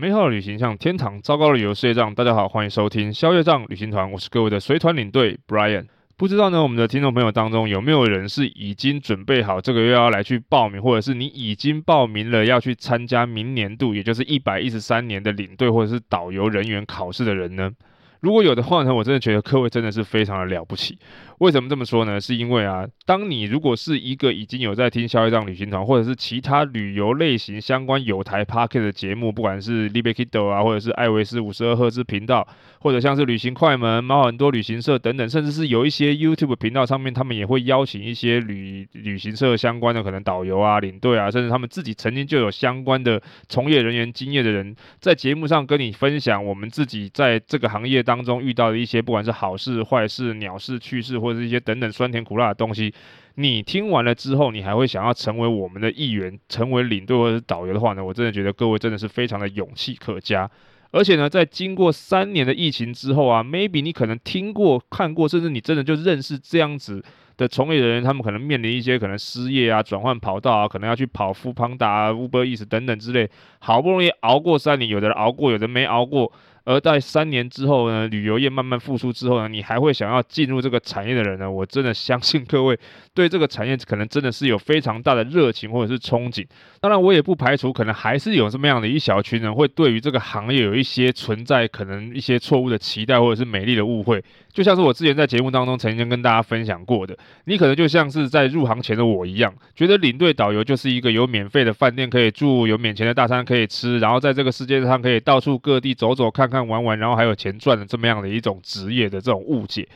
美好的旅行像天堂，糟糕的旅游是业障。大家好，欢迎收听消业障旅行团，我是各位的随团领队 Brian。不知道呢，我们的听众朋友当中有没有人是已经准备好这个月要来去报名，或者是你已经报名了要去参加明年度，也就是一百一十三年的领队或者是导游人员考试的人呢？如果有的话呢，我真的觉得各位真的是非常的了不起。为什么这么说呢？是因为啊，当你如果是一个已经有在听消费账旅行团，或者是其他旅游类型相关有台 Podcast 的节目，不管是 Libekido 啊，或者是艾维斯五十二赫兹频道，或者像是旅行快门、猫很多旅行社等等，甚至是有一些 YouTube 频道上面，他们也会邀请一些旅旅行社相关的可能导游啊、领队啊，甚至他们自己曾经就有相关的从业人员经验的人，在节目上跟你分享我们自己在这个行业当中遇到的一些，不管是好事、坏事、鸟事、趣事，或或者是一些等等酸甜苦辣的东西，你听完了之后，你还会想要成为我们的一员，成为领队或者导游的话呢？我真的觉得各位真的是非常的勇气可嘉。而且呢，在经过三年的疫情之后啊，maybe 你可能听过、看过，甚至你真的就认识这样子的从业人员，他们可能面临一些可能失业啊、转换跑道啊，可能要去跑 foodpanda 啊、Uber Eats 等等之类，好不容易熬过三年，有的人熬过，有的人没熬过。而在三年之后呢，旅游业慢慢复苏之后呢，你还会想要进入这个产业的人呢？我真的相信各位对这个产业可能真的是有非常大的热情或者是憧憬。当然，我也不排除可能还是有这么样的一小群人会对于这个行业有一些存在可能一些错误的期待或者是美丽的误会。就像是我之前在节目当中曾经跟大家分享过的，你可能就像是在入行前的我一样，觉得领队导游就是一个有免费的饭店可以住，有免钱的大餐可以吃，然后在这个世界上可以到处各地走走看看。玩玩，然后还有钱赚的这么样的一种职业的这种误解。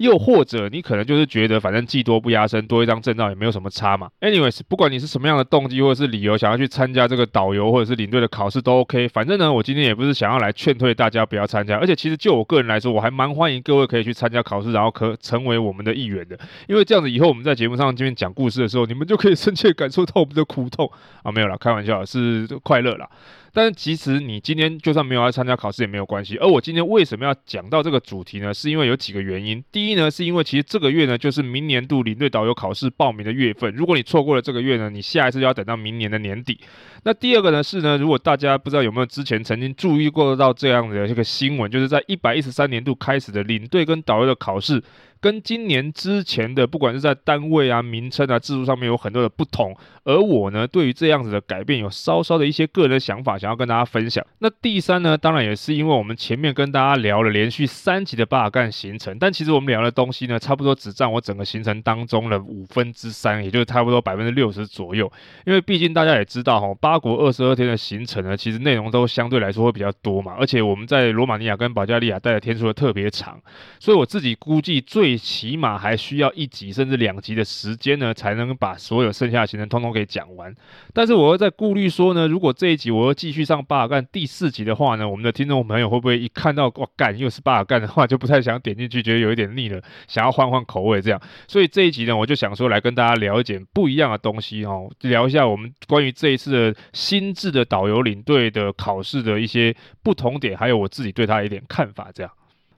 又或者你可能就是觉得，反正技多不压身，多一张证照也没有什么差嘛。Anyways，不管你是什么样的动机或者是理由，想要去参加这个导游或者是领队的考试都 OK。反正呢，我今天也不是想要来劝退大家不要参加，而且其实就我个人来说，我还蛮欢迎各位可以去参加考试，然后可成为我们的一员的。因为这样子以后我们在节目上这边讲故事的时候，你们就可以深切感受到我们的苦痛啊，没有啦，开玩笑，是快乐啦。但其实你今天就算没有来参加考试也没有关系。而我今天为什么要讲到这个主题呢？是因为有几个原因。第一呢，是因为其实这个月呢就是明年度领队导游考试报名的月份。如果你错过了这个月呢，你下一次就要等到明年的年底。那第二个呢是呢，如果大家不知道有没有之前曾经注意过到这样的一个新闻，就是在一百一十三年度开始的领队跟导游的考试。跟今年之前的，不管是在单位啊、名称啊、制度上面有很多的不同，而我呢，对于这样子的改变有稍稍的一些个人的想法，想要跟大家分享。那第三呢，当然也是因为我们前面跟大家聊了连续三集的巴尔干行程，但其实我们聊的东西呢，差不多只占我整个行程当中的五分之三，也就是差不多百分之六十左右。因为毕竟大家也知道哈，八国二十二天的行程呢，其实内容都相对来说会比较多嘛，而且我们在罗马尼亚跟保加利亚待的天数都特别长，所以我自己估计最起码还需要一集甚至两集的时间呢，才能把所有剩下的行程通通给讲完。但是我又在顾虑说呢，如果这一集我要继续上巴尔干第四集的话呢，我们的听众朋友会不会一看到哇干又是巴尔干的话，就不太想点进去，觉得有一点腻了，想要换换口味这样。所以这一集呢，我就想说来跟大家聊一点不一样的东西哦，聊一下我们关于这一次的新制的导游领队的考试的一些不同点，还有我自己对他一点看法这样。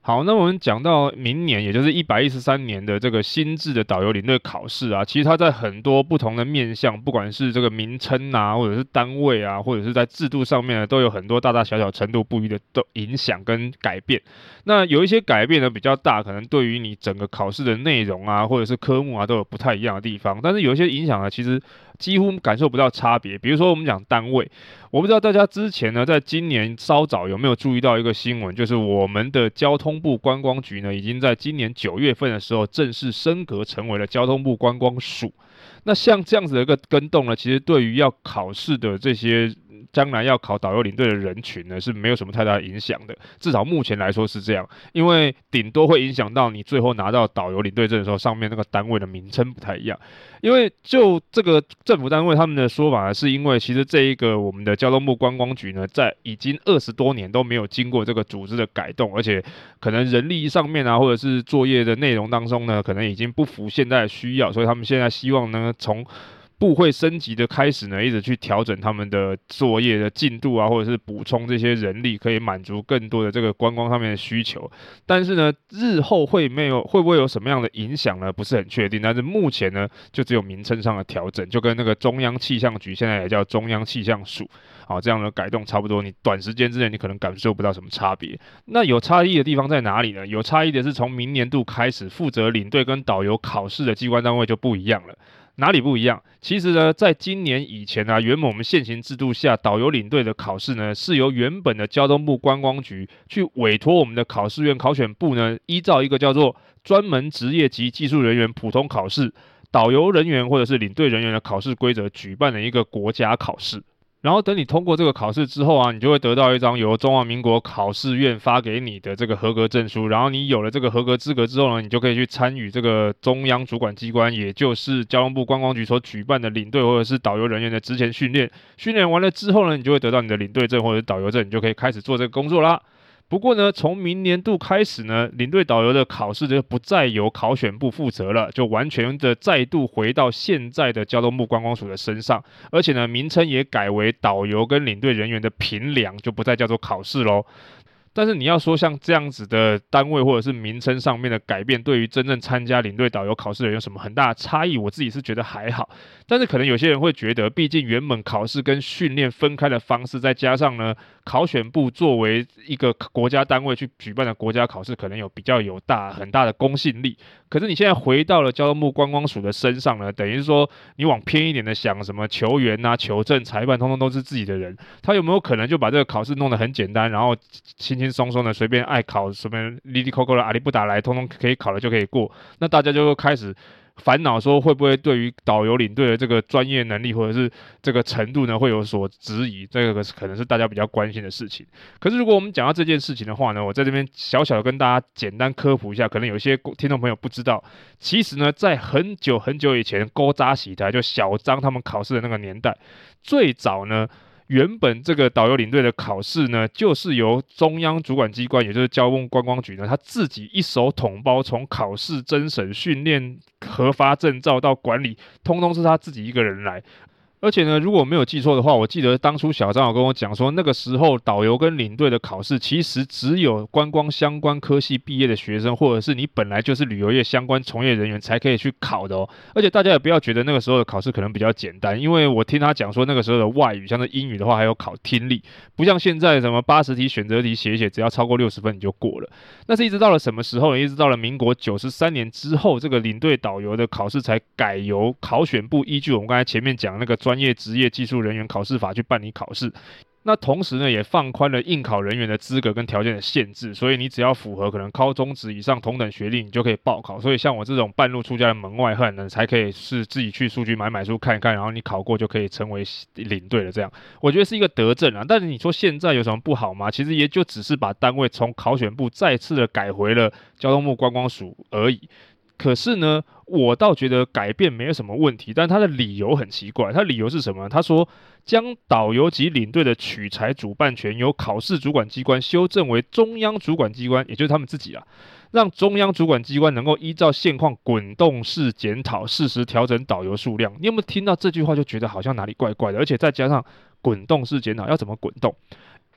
好，那我们讲到明年，也就是一百一十三年的这个新制的导游领队考试啊，其实它在很多不同的面向，不管是这个名称啊，或者是单位啊，或者是在制度上面呢，都有很多大大小小程度不一的都影响跟改变。那有一些改变呢比较大，可能对于你整个考试的内容啊，或者是科目啊，都有不太一样的地方。但是有一些影响呢，其实。几乎感受不到差别。比如说，我们讲单位，我不知道大家之前呢，在今年稍早有没有注意到一个新闻，就是我们的交通部观光局呢，已经在今年九月份的时候正式升格成为了交通部观光署。那像这样子的一个跟动呢，其实对于要考试的这些。将来要考导游领队的人群呢，是没有什么太大的影响的，至少目前来说是这样，因为顶多会影响到你最后拿到导游领队证的时候，上面那个单位的名称不太一样。因为就这个政府单位他们的说法，是因为其实这一个我们的交通部观光局呢，在已经二十多年都没有经过这个组织的改动，而且可能人力上面啊，或者是作业的内容当中呢，可能已经不符现在的需要，所以他们现在希望呢从部会升级的开始呢，一直去调整他们的作业的进度啊，或者是补充这些人力，可以满足更多的这个观光上面的需求。但是呢，日后会没有会不会有什么样的影响呢？不是很确定。但是目前呢，就只有名称上的调整，就跟那个中央气象局现在也叫中央气象署，好，这样的改动差不多。你短时间之内你可能感受不到什么差别。那有差异的地方在哪里呢？有差异的是从明年度开始，负责领队跟导游考试的机关单位就不一样了。哪里不一样？其实呢，在今年以前呢、啊，原本我们现行制度下，导游领队的考试呢，是由原本的交通部观光局去委托我们的考试院考选部呢，依照一个叫做专门职业及技术人员普通考试、导游人员或者是领队人员的考试规则举办的一个国家考试。然后等你通过这个考试之后啊，你就会得到一张由中华民国考试院发给你的这个合格证书。然后你有了这个合格资格之后呢，你就可以去参与这个中央主管机关，也就是交通部观光局所举办的领队或者是导游人员的职前训练。训练完了之后呢，你就会得到你的领队证或者是导游证，你就可以开始做这个工作啦。不过呢，从明年度开始呢，领队导游的考试就不再由考选部负责了，就完全的再度回到现在的交通部观光署的身上，而且呢，名称也改为导游跟领队人员的评量，就不再叫做考试喽。但是你要说像这样子的单位或者是名称上面的改变，对于真正参加领队导游考试的人有什么很大的差异？我自己是觉得还好。但是可能有些人会觉得，毕竟原本考试跟训练分开的方式，再加上呢，考选部作为一个国家单位去举办的国家考试，可能有比较有大很大的公信力。可是你现在回到了交通部观光署的身上呢，等于说你往偏一点的想，什么球员啊、球证、裁判，通通都是自己的人，他有没有可能就把这个考试弄得很简单，然后轻轻松松的随便爱考什么哩哩扣扣的阿里不打来，通通可以考了就可以过，那大家就会开始。烦恼说会不会对于导游领队的这个专业能力或者是这个程度呢，会有所质疑？这个可能是大家比较关心的事情。可是如果我们讲到这件事情的话呢，我在这边小小的跟大家简单科普一下，可能有些听众朋友不知道，其实呢，在很久很久以前，勾扎喜台就小张他们考试的那个年代，最早呢。原本这个导游领队的考试呢，就是由中央主管机关，也就是交通观光局呢，他自己一手统包，从考试、甄审、训练、核发证照到管理，通通是他自己一个人来。而且呢，如果没有记错的话，我记得当初小张有跟我讲说，那个时候导游跟领队的考试，其实只有观光相关科系毕业的学生，或者是你本来就是旅游业相关从业人员才可以去考的哦。而且大家也不要觉得那个时候的考试可能比较简单，因为我听他讲说，那个时候的外语，像是英语的话，还有考听力，不像现在什么八十题选择题写一写，只要超过六十分你就过了。那是一直到了什么时候呢？一直到了民国九十三年之后，这个领队导游的考试才改由考选部依据我们刚才前面讲那个专。专业职业技术人员考试法去办理考试，那同时呢，也放宽了应考人员的资格跟条件的限制，所以你只要符合可能高中职以上同等学历，你就可以报考。所以像我这种半路出家的门外汉呢，才可以是自己去书局买买书看一看，然后你考过就可以成为领队了。这样我觉得是一个德政啊。但是你说现在有什么不好吗？其实也就只是把单位从考选部再次的改回了交通部观光署而已。可是呢，我倒觉得改变没有什么问题，但他的理由很奇怪。他理由是什么？他说将导游及领队的取材主办权由考试主管机关修正为中央主管机关，也就是他们自己啊，让中央主管机关能够依照现况滚动式检讨，适时调整导游数量。你有没有听到这句话就觉得好像哪里怪怪的？而且再加上滚动式检讨，要怎么滚动？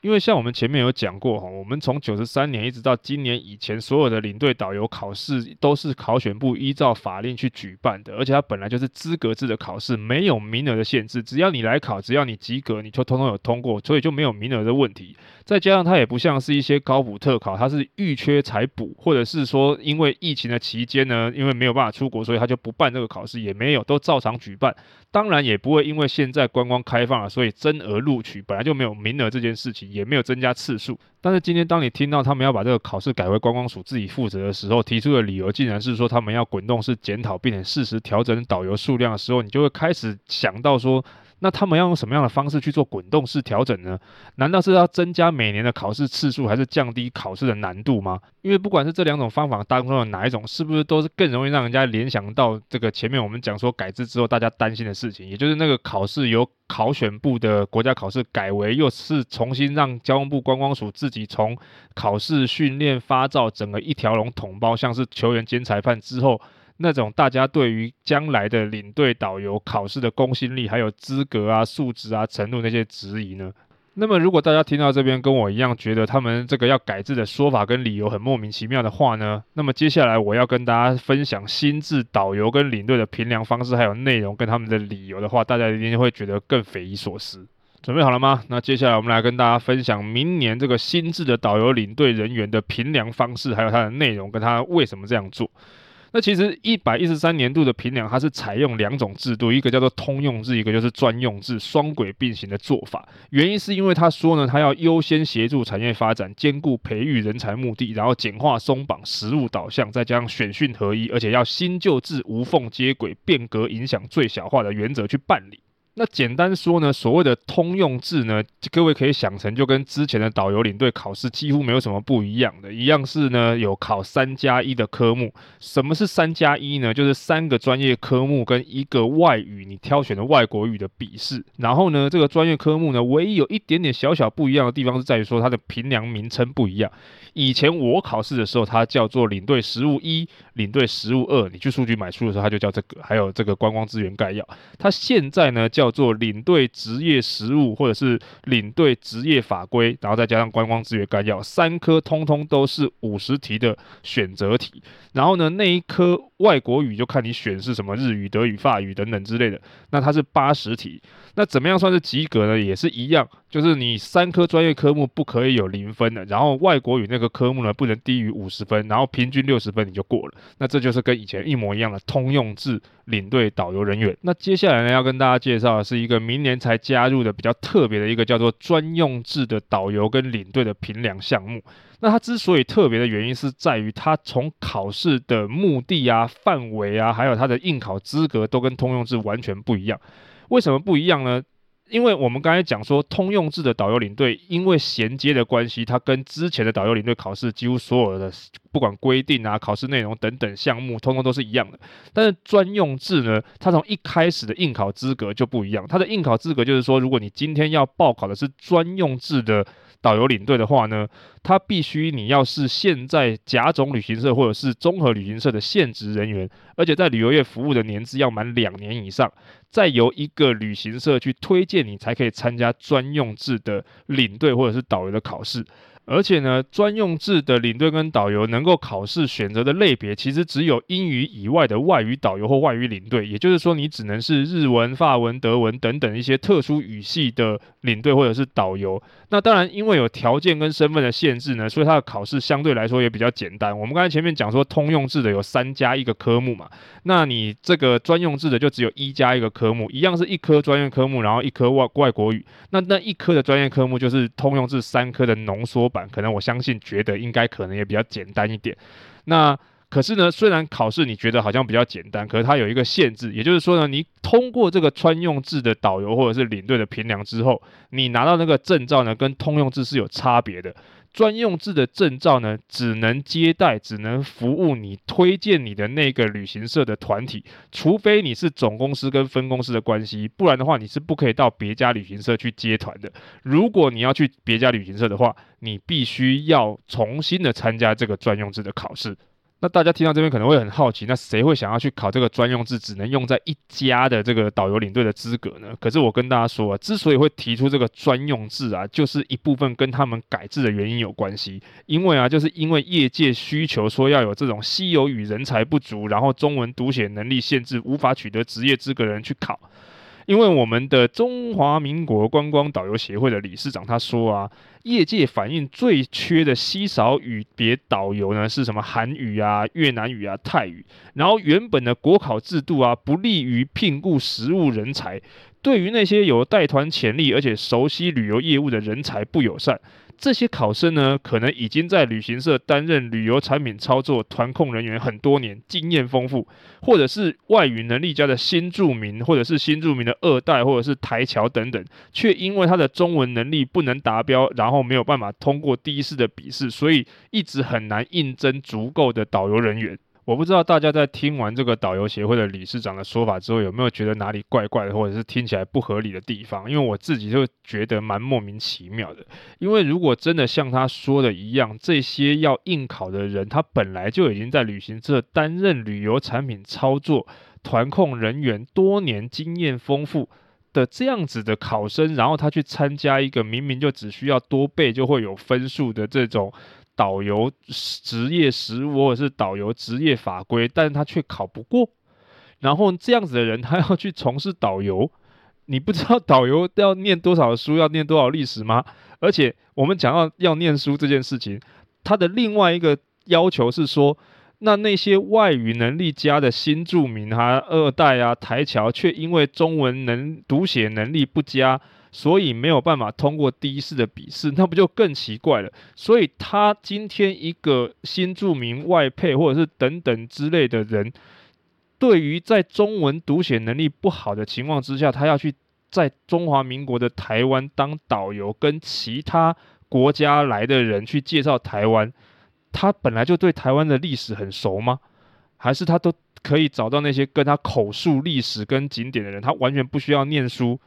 因为像我们前面有讲过哈，我们从九十三年一直到今年以前，所有的领队导游考试都是考选部依照法令去举办的，而且它本来就是资格制的考试，没有名额的限制，只要你来考，只要你及格，你就通通有通过，所以就没有名额的问题。再加上它也不像是一些高补特考，它是遇缺才补，或者是说因为疫情的期间呢，因为没有办法出国，所以他就不办这个考试，也没有，都照常举办。当然也不会因为现在观光开放了，所以增额录取，本来就没有名额这件事情。也没有增加次数，但是今天当你听到他们要把这个考试改为观光署自己负责的时候，提出的理由竟然是说他们要滚动式检讨，并且适时调整导游数量的时候，你就会开始想到说。那他们要用什么样的方式去做滚动式调整呢？难道是要增加每年的考试次数，还是降低考试的难度吗？因为不管是这两种方法当中的哪一种，是不是都是更容易让人家联想到这个前面我们讲说改制之后大家担心的事情，也就是那个考试由考选部的国家考试改为又是重新让交通部观光署自己从考试、训练、发照整个一条龙统包，像是球员兼裁判之后。那种大家对于将来的领队导游考试的公信力，还有资格啊、素质啊、程度那些质疑呢？那么，如果大家听到这边跟我一样觉得他们这个要改制的说法跟理由很莫名其妙的话呢，那么接下来我要跟大家分享新制导游跟领队的评量方式还有内容跟他们的理由的话，大家一定会觉得更匪夷所思。准备好了吗？那接下来我们来跟大家分享明年这个新制的导游领队人员的评量方式，还有它的内容跟它为什么这样做。那其实一百一十三年度的评量，它是采用两种制度，一个叫做通用制，一个就是专用制，双轨并行的做法。原因是因为他说呢，他要优先协助产业发展，兼顾培育人才目的，然后简化松绑，实务导向，再加上选训合一，而且要新旧制无缝接轨，变革影响最小化的原则去办理。那简单说呢，所谓的通用制呢，各位可以想成就跟之前的导游领队考试几乎没有什么不一样的，一样是呢有考三加一的科目。什么是三加一呢？就是三个专业科目跟一个外语，你挑选的外国语的笔试。然后呢，这个专业科目呢，唯一有一点点小小不一样的地方是在于说它的评量名称不一样。以前我考试的时候，它叫做领队实务一、领队实务二。你去书局买书的时候，它就叫这个。还有这个观光资源概要，它现在呢叫。叫做领队职业实务，或者是领队职业法规，然后再加上观光资源概要，三科通通都是五十题的选择题。然后呢，那一科外国语就看你选是什么日语、德语、法语等等之类的，那它是八十题。那怎么样算是及格呢？也是一样，就是你三科专业科目不可以有零分的，然后外国语那个科目呢不能低于五十分，然后平均六十分你就过了。那这就是跟以前一模一样的通用制领队导游人员。那接下来呢，要跟大家介绍的是一个明年才加入的比较特别的一个叫做专用制的导游跟领队的评量项目。那它之所以特别的原因是在于，它从考试的目的啊、范围啊，还有它的应考资格都跟通用制完全不一样。为什么不一样呢？因为我们刚才讲说，通用制的导游领队，因为衔接的关系，它跟之前的导游领队考试几乎所有的不管规定啊、考试内容等等项目，通通都是一样的。但是专用制呢，它从一开始的应考资格就不一样。它的应考资格就是说，如果你今天要报考的是专用制的。导游领队的话呢，他必须你要是现在甲种旅行社或者是综合旅行社的现职人员，而且在旅游业服务的年资要满两年以上，再由一个旅行社去推荐你，才可以参加专用制的领队或者是导游的考试。而且呢，专用制的领队跟导游能够考试选择的类别，其实只有英语以外的外语导游或外语领队。也就是说，你只能是日文、法文、德文等等一些特殊语系的领队或者是导游。那当然，因为有条件跟身份的限制呢，所以它的考试相对来说也比较简单。我们刚才前面讲说，通用制的有三加一个科目嘛，那你这个专用制的就只有一加一个科目，一样是一科专业科目，然后一科外外国语。那那一科的专业科目就是通用制三科的浓缩可能我相信觉得应该可能也比较简单一点。那可是呢，虽然考试你觉得好像比较简单，可是它有一个限制，也就是说呢，你通过这个专用制的导游或者是领队的评量之后，你拿到那个证照呢，跟通用制是有差别的。专用制的证照呢，只能接待、只能服务你推荐你的那个旅行社的团体，除非你是总公司跟分公司的关系，不然的话你是不可以到别家旅行社去接团的。如果你要去别家旅行社的话，你必须要重新的参加这个专用制的考试。那大家听到这边可能会很好奇，那谁会想要去考这个专用制，只能用在一家的这个导游领队的资格呢？可是我跟大家说啊，之所以会提出这个专用制啊，就是一部分跟他们改制的原因有关系。因为啊，就是因为业界需求说要有这种稀有与人才不足，然后中文读写能力限制，无法取得职业资格的人去考。因为我们的中华民国观光导游协会的理事长他说啊，业界反映最缺的稀少语别导游呢是什么韩语啊、越南语啊、泰语，然后原本的国考制度啊不利于聘雇实务人才，对于那些有带团潜力而且熟悉旅游业务的人才不友善。这些考生呢，可能已经在旅行社担任旅游产品操作团控人员很多年，经验丰富，或者是外语能力佳的新住民，或者是新住民的二代，或者是台侨等等，却因为他的中文能力不能达标，然后没有办法通过第一次的笔试，所以一直很难应征足够的导游人员。我不知道大家在听完这个导游协会的理事长的说法之后，有没有觉得哪里怪怪的，或者是听起来不合理的地方？因为我自己就觉得蛮莫名其妙的。因为如果真的像他说的一样，这些要应考的人，他本来就已经在旅行社担任旅游产品操作团控人员，多年经验丰富的这样子的考生，然后他去参加一个明明就只需要多背就会有分数的这种。导游职业实务或者是导游职业法规，但是他却考不过，然后这样子的人他要去从事导游，你不知道导游要念多少书，要念多少历史吗？而且我们讲到要念书这件事情，他的另外一个要求是说，那那些外语能力佳的新住民啊、二代啊、台侨，却因为中文能读写能力不佳。所以没有办法通过第一次的笔试，那不就更奇怪了？所以他今天一个新著名外配或者是等等之类的人，对于在中文读写能力不好的情况之下，他要去在中华民国的台湾当导游，跟其他国家来的人去介绍台湾，他本来就对台湾的历史很熟吗？还是他都可以找到那些跟他口述历史跟景点的人，他完全不需要念书？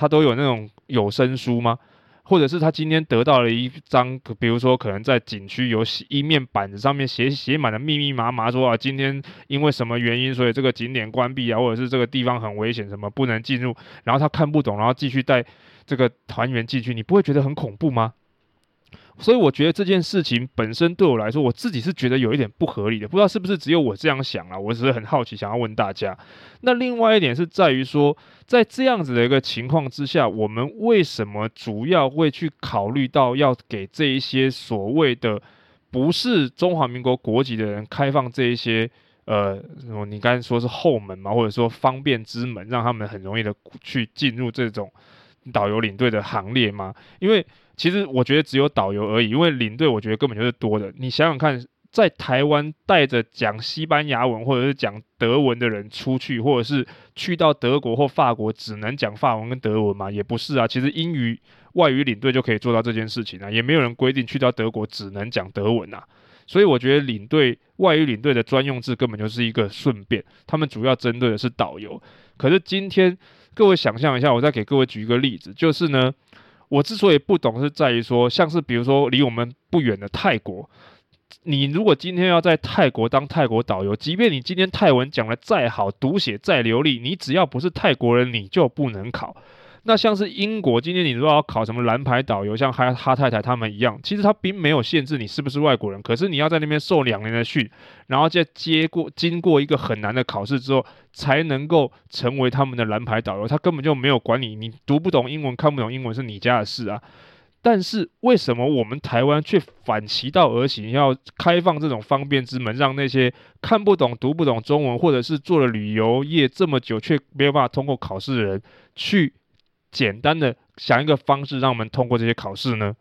他都有那种有声书吗？或者是他今天得到了一张，比如说可能在景区有一面板子上面写写满了密密麻麻说啊，今天因为什么原因，所以这个景点关闭啊，或者是这个地方很危险，什么不能进入，然后他看不懂，然后继续带这个团员进去，你不会觉得很恐怖吗？所以我觉得这件事情本身对我来说，我自己是觉得有一点不合理的，不知道是不是只有我这样想啊？我只是很好奇，想要问大家。那另外一点是在于说，在这样子的一个情况之下，我们为什么主要会去考虑到要给这一些所谓的不是中华民国国籍的人开放这一些呃，你刚才说是后门嘛，或者说方便之门，让他们很容易的去进入这种导游领队的行列吗？因为其实我觉得只有导游而已，因为领队我觉得根本就是多的。你想想看，在台湾带着讲西班牙文或者是讲德文的人出去，或者是去到德国或法国只能讲法文跟德文吗？也不是啊。其实英语外语领队就可以做到这件事情啊，也没有人规定去到德国只能讲德文啊。所以我觉得领队外语领队的专用字根本就是一个顺便，他们主要针对的是导游。可是今天各位想象一下，我再给各位举一个例子，就是呢。我之所以不懂，是在于说，像是比如说离我们不远的泰国，你如果今天要在泰国当泰国导游，即便你今天泰文讲的再好，读写再流利，你只要不是泰国人，你就不能考。那像是英国，今天你如果要考什么蓝牌导游，像哈哈太太他们一样，其实他并没有限制你是不是外国人，可是你要在那边受两年的训，然后再接过经过一个很难的考试之后，才能够成为他们的蓝牌导游。他根本就没有管你，你读不懂英文，看不懂英文是你家的事啊。但是为什么我们台湾却反其道而行，要开放这种方便之门，让那些看不懂、读不懂中文，或者是做了旅游业这么久却没有办法通过考试的人去？简单的想一个方式，让我们通过这些考试呢？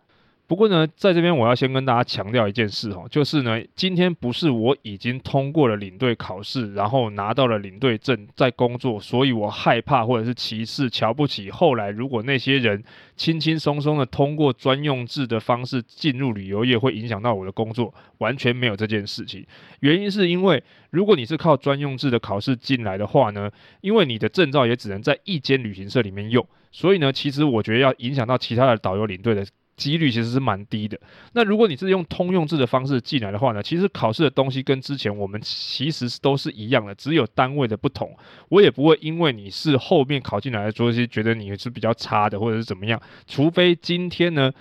不过呢，在这边我要先跟大家强调一件事哈，就是呢，今天不是我已经通过了领队考试，然后拿到了领队证在工作，所以我害怕或者是歧视、瞧不起。后来如果那些人轻轻松松的通过专用制的方式进入旅游业，会影响到我的工作，完全没有这件事情。原因是因为如果你是靠专用制的考试进来的话呢，因为你的证照也只能在一间旅行社里面用，所以呢，其实我觉得要影响到其他的导游领队的。几率其实是蛮低的。那如果你是用通用制的方式进来的话呢，其实考试的东西跟之前我们其实都是一样的，只有单位的不同。我也不会因为你是后面考进来的所以，觉得你是比较差的，或者是怎么样。除非今天呢，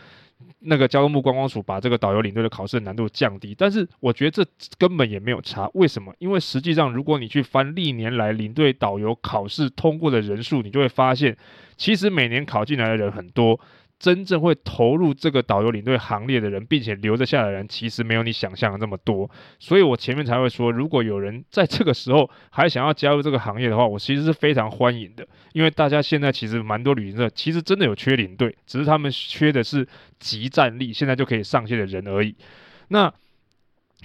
那个交通部观光署把这个导游领队的考试难度降低。但是我觉得这根本也没有差。为什么？因为实际上，如果你去翻历年来领队导游考试通过的人数，你就会发现，其实每年考进来的人很多。真正会投入这个导游领队行列的人，并且留得下来的人，其实没有你想象的那么多。所以我前面才会说，如果有人在这个时候还想要加入这个行业的话，我其实是非常欢迎的。因为大家现在其实蛮多旅行社，其实真的有缺领队，只是他们缺的是即战力，现在就可以上线的人而已。那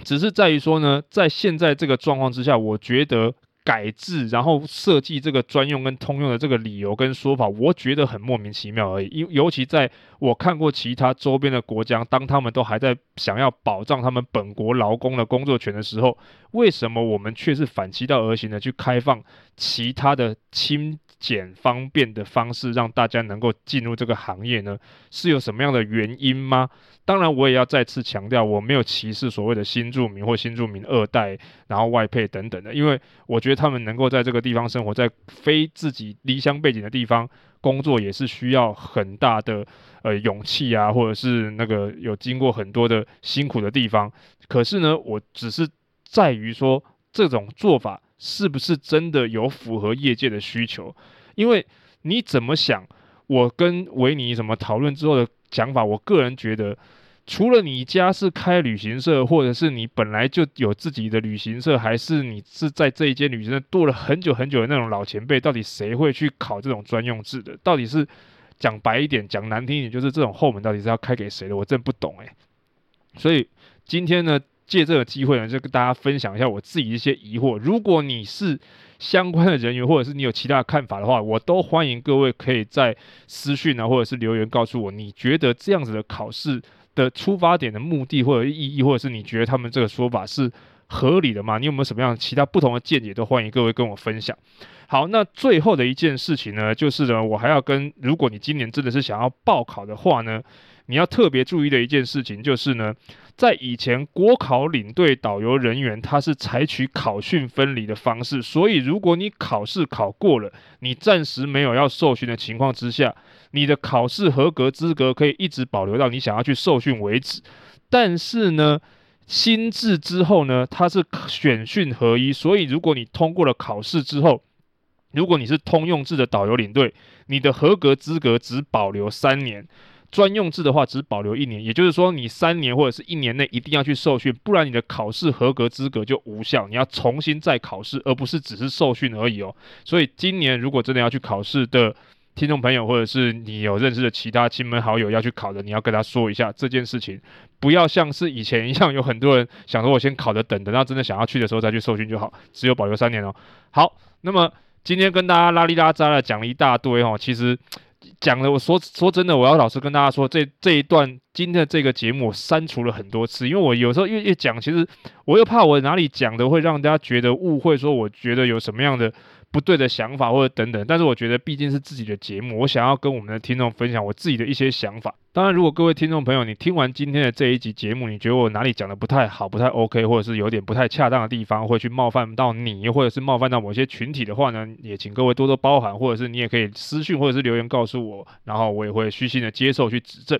只是在于说呢，在现在这个状况之下，我觉得改制，然后设计这个专用跟通用的这个理由跟说法，我觉得很莫名其妙而已。尤尤其在我看过其他周边的国家，当他们都还在想要保障他们本国劳工的工作权的时候，为什么我们却是反其道而行的去开放其他的亲简方便的方式，让大家能够进入这个行业呢？是有什么样的原因吗？当然，我也要再次强调，我没有歧视所谓的新住民或新住民二代，然后外配等等的，因为我觉得他们能够在这个地方生活，在非自己离乡背景的地方工作，也是需要很大的呃勇气啊，或者是那个有经过很多的辛苦的地方。可是呢，我只是在于说，这种做法是不是真的有符合业界的需求？因为你怎么想，我跟维尼什么讨论之后的。想法，我个人觉得，除了你家是开旅行社，或者是你本来就有自己的旅行社，还是你是在这一间旅行社做了很久很久的那种老前辈，到底谁会去考这种专用制的？到底是讲白一点，讲难听一点，就是这种后门到底是要开给谁的？我真不懂诶。所以今天呢，借这个机会呢，就跟大家分享一下我自己一些疑惑。如果你是相关的人员，或者是你有其他看法的话，我都欢迎各位可以在私讯啊，或者是留言告诉我，你觉得这样子的考试的出发点的目的或者意义，或者是你觉得他们这个说法是合理的吗？你有没有什么样其他不同的见解，都欢迎各位跟我分享。好，那最后的一件事情呢，就是呢，我还要跟，如果你今年真的是想要报考的话呢，你要特别注意的一件事情就是呢。在以前，国考领队导游人员他是采取考训分离的方式，所以如果你考试考过了，你暂时没有要受训的情况之下，你的考试合格资格可以一直保留到你想要去受训为止。但是呢，新制之后呢，它是选训合一，所以如果你通过了考试之后，如果你是通用制的导游领队，你的合格资格只保留三年。专用制的话，只保留一年，也就是说，你三年或者是一年内一定要去受训，不然你的考试合格资格就无效，你要重新再考试，而不是只是受训而已哦。所以今年如果真的要去考试的听众朋友，或者是你有认识的其他亲朋好友要去考的，你要跟他说一下这件事情，不要像是以前一样，有很多人想说我先考着等，等到真的想要去的时候再去受训就好，只有保留三年哦。好，那么今天跟大家拉里拉扎的讲了一大堆哦，其实。讲了，我说说真的，我要老实跟大家说，这这一段今天的这个节目我删除了很多次，因为我有时候越越讲，其实我又怕我哪里讲的会让大家觉得误会，说我觉得有什么样的。不对的想法或者等等，但是我觉得毕竟是自己的节目，我想要跟我们的听众分享我自己的一些想法。当然，如果各位听众朋友，你听完今天的这一集节目，你觉得我哪里讲的不太好、不太 OK，或者是有点不太恰当的地方，会去冒犯到你，或者是冒犯到某些群体的话呢，也请各位多多包涵，或者是你也可以私讯或者是留言告诉我，然后我也会虚心的接受去指正。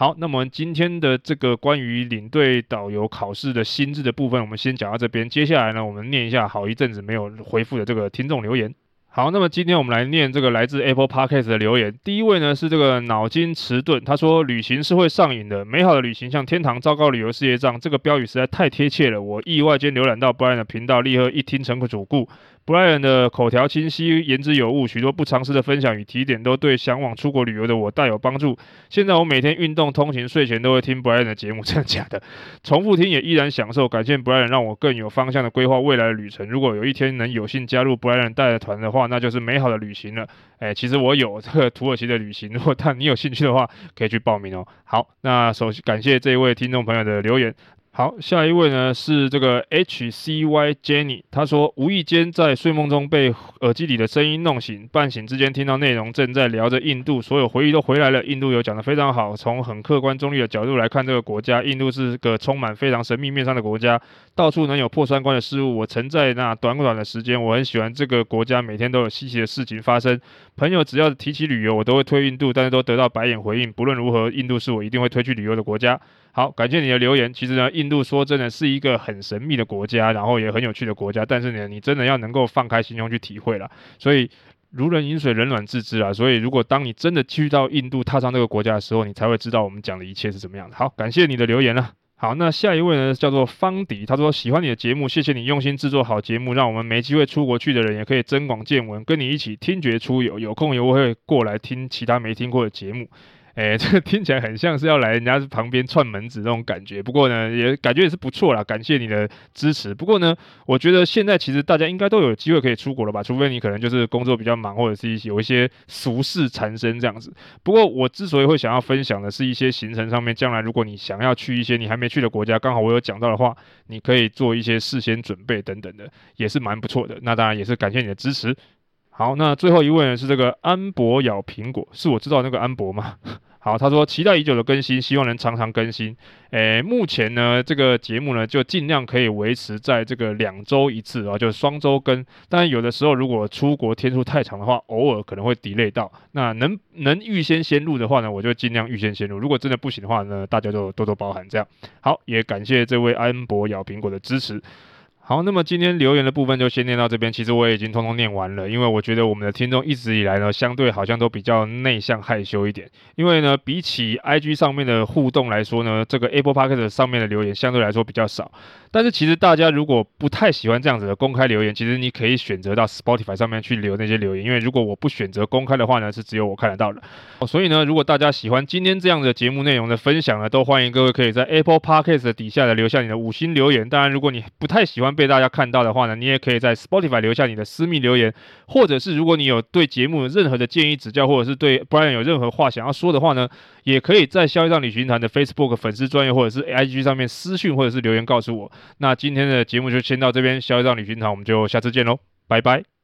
好，那么今天的这个关于领队导游考试的心智的部分，我们先讲到这边。接下来呢，我们念一下好一阵子没有回复的这个听众留言。好，那么今天我们来念这个来自 Apple Podcast 的留言。第一位呢是这个脑筋迟钝，他说：“旅行是会上瘾的，美好的旅行像天堂，糟糕旅游是业障。”这个标语实在太贴切了。我意外间浏览到 Brian 的频道，立刻一听成主顾。Brian 的口条清晰，言之有物，许多不常识的分享与提点都对向往出国旅游的我大有帮助。现在我每天运动、通勤、睡前都会听 Brian 的节目，真的假的？重复听也依然享受。感谢 Brian 让我更有方向的规划未来的旅程。如果有一天能有幸加入 Brian 带的团的话，那就是美好的旅行了。哎，其实我有这个土耳其的旅行，如果但你有兴趣的话，可以去报名哦。好，那首先感谢这一位听众朋友的留言。好，下一位呢是这个 H C Y Jenny，他说无意间在睡梦中被耳机里的声音弄醒，半醒之间听到内容正在聊着印度，所有回忆都回来了。印度有讲得非常好，从很客观中立的角度来看这个国家，印度是个充满非常神秘面纱的国家，到处能有破三观的事物。我曾在那短短的时间，我很喜欢这个国家，每天都有稀奇的事情发生。朋友只要提起旅游，我都会推印度，但是都得到白眼回应。不论如何，印度是我一定会推去旅游的国家。好，感谢你的留言。其实呢，印度说真的是一个很神秘的国家，然后也很有趣的国家。但是呢，你真的要能够放开心胸去体会了。所以，如人饮水，冷暖自知啊。所以，如果当你真的去到印度，踏上这个国家的时候，你才会知道我们讲的一切是怎么样的。好，感谢你的留言了。好，那下一位呢，叫做方迪，他说喜欢你的节目，谢谢你用心制作好节目，让我们没机会出国去的人也可以增广见闻，跟你一起听觉出游。有空也会过来听其他没听过的节目。哎，这个听起来很像是要来人家旁边串门子那种感觉。不过呢，也感觉也是不错啦，感谢你的支持。不过呢，我觉得现在其实大家应该都有机会可以出国了吧？除非你可能就是工作比较忙，或者是一有一些俗事缠身这样子。不过我之所以会想要分享的是一些行程上面，将来如果你想要去一些你还没去的国家，刚好我有讲到的话，你可以做一些事先准备等等的，也是蛮不错的。那当然也是感谢你的支持。好，那最后一位呢是这个安博咬苹果，是我知道那个安博吗？好，他说期待已久的更新，希望能常常更新。诶，目前呢这个节目呢就尽量可以维持在这个两周一次啊，就双周更。但有的时候如果出国天数太长的话，偶尔可能会 delay 到。那能能预先先录的话呢，我就尽量预先先录。如果真的不行的话呢，大家就多多包涵这样。好，也感谢这位安博咬苹果的支持。好，那么今天留言的部分就先念到这边。其实我已经通通念完了，因为我觉得我们的听众一直以来呢，相对好像都比较内向害羞一点。因为呢，比起 IG 上面的互动来说呢，这个 Apple Podcast 上面的留言相对来说比较少。但是其实大家如果不太喜欢这样子的公开留言，其实你可以选择到 Spotify 上面去留那些留言。因为如果我不选择公开的话呢，是只有我看得到的。所以呢，如果大家喜欢今天这样的节目内容的分享呢，都欢迎各位可以在 Apple Podcast 底下的留下你的五星留言。当然，如果你不太喜欢。被大家看到的话呢，你也可以在 Spotify 留下你的私密留言，或者是如果你有对节目有任何的建议指教，或者是对 Brian 有任何话想要说的话呢，也可以在消业障旅行团的 Facebook 粉丝专页或者是 IG 上面私讯或者是留言告诉我。那今天的节目就先到这边，消业障旅行团我们就下次见喽，拜拜。